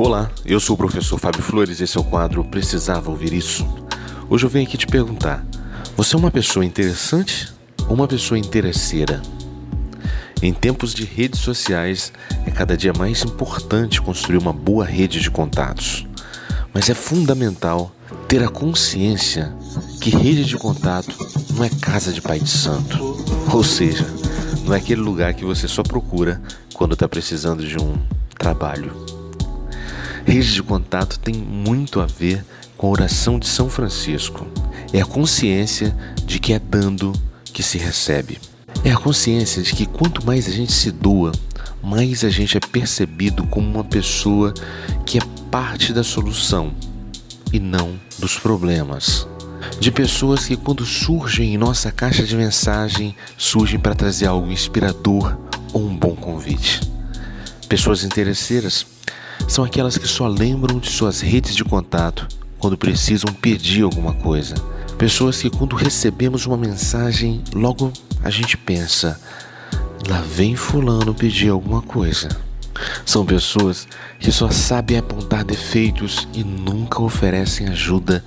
Olá, eu sou o professor Fábio Flores e esse é o quadro Precisava Ouvir Isso. Hoje eu venho aqui te perguntar: você é uma pessoa interessante ou uma pessoa interesseira? Em tempos de redes sociais, é cada dia mais importante construir uma boa rede de contatos. Mas é fundamental ter a consciência que rede de contato não é casa de pai de santo. Ou seja, não é aquele lugar que você só procura quando está precisando de um trabalho. Rede de contato tem muito a ver com a oração de São Francisco. É a consciência de que é dando que se recebe. É a consciência de que quanto mais a gente se doa, mais a gente é percebido como uma pessoa que é parte da solução e não dos problemas. De pessoas que, quando surgem em nossa caixa de mensagem, surgem para trazer algo inspirador ou um bom convite. Pessoas interesseiras são aquelas que só lembram de suas redes de contato quando precisam pedir alguma coisa. Pessoas que, quando recebemos uma mensagem, logo a gente pensa: lá vem Fulano pedir alguma coisa. São pessoas que só sabem apontar defeitos e nunca oferecem ajuda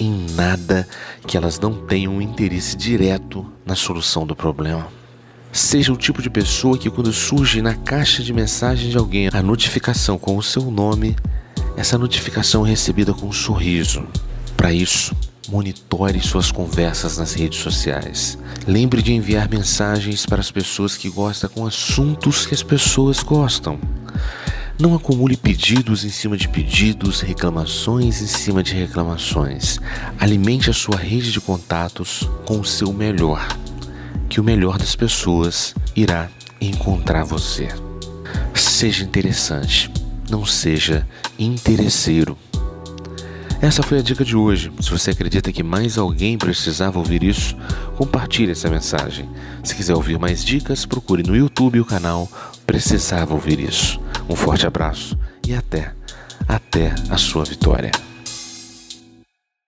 em nada que elas não tenham um interesse direto na solução do problema. Seja o tipo de pessoa que, quando surge na caixa de mensagem de alguém a notificação com o seu nome, essa notificação é recebida com um sorriso. Para isso, Monitore suas conversas nas redes sociais. Lembre de enviar mensagens para as pessoas que gostam com assuntos que as pessoas gostam. Não acumule pedidos em cima de pedidos, reclamações em cima de reclamações. Alimente a sua rede de contatos com o seu melhor, que o melhor das pessoas irá encontrar você. Seja interessante, não seja interesseiro. Essa foi a dica de hoje. Se você acredita que mais alguém precisava ouvir isso, compartilhe essa mensagem. Se quiser ouvir mais dicas, procure no YouTube o canal Precisava Ouvir Isso. Um forte abraço e até, até a sua vitória.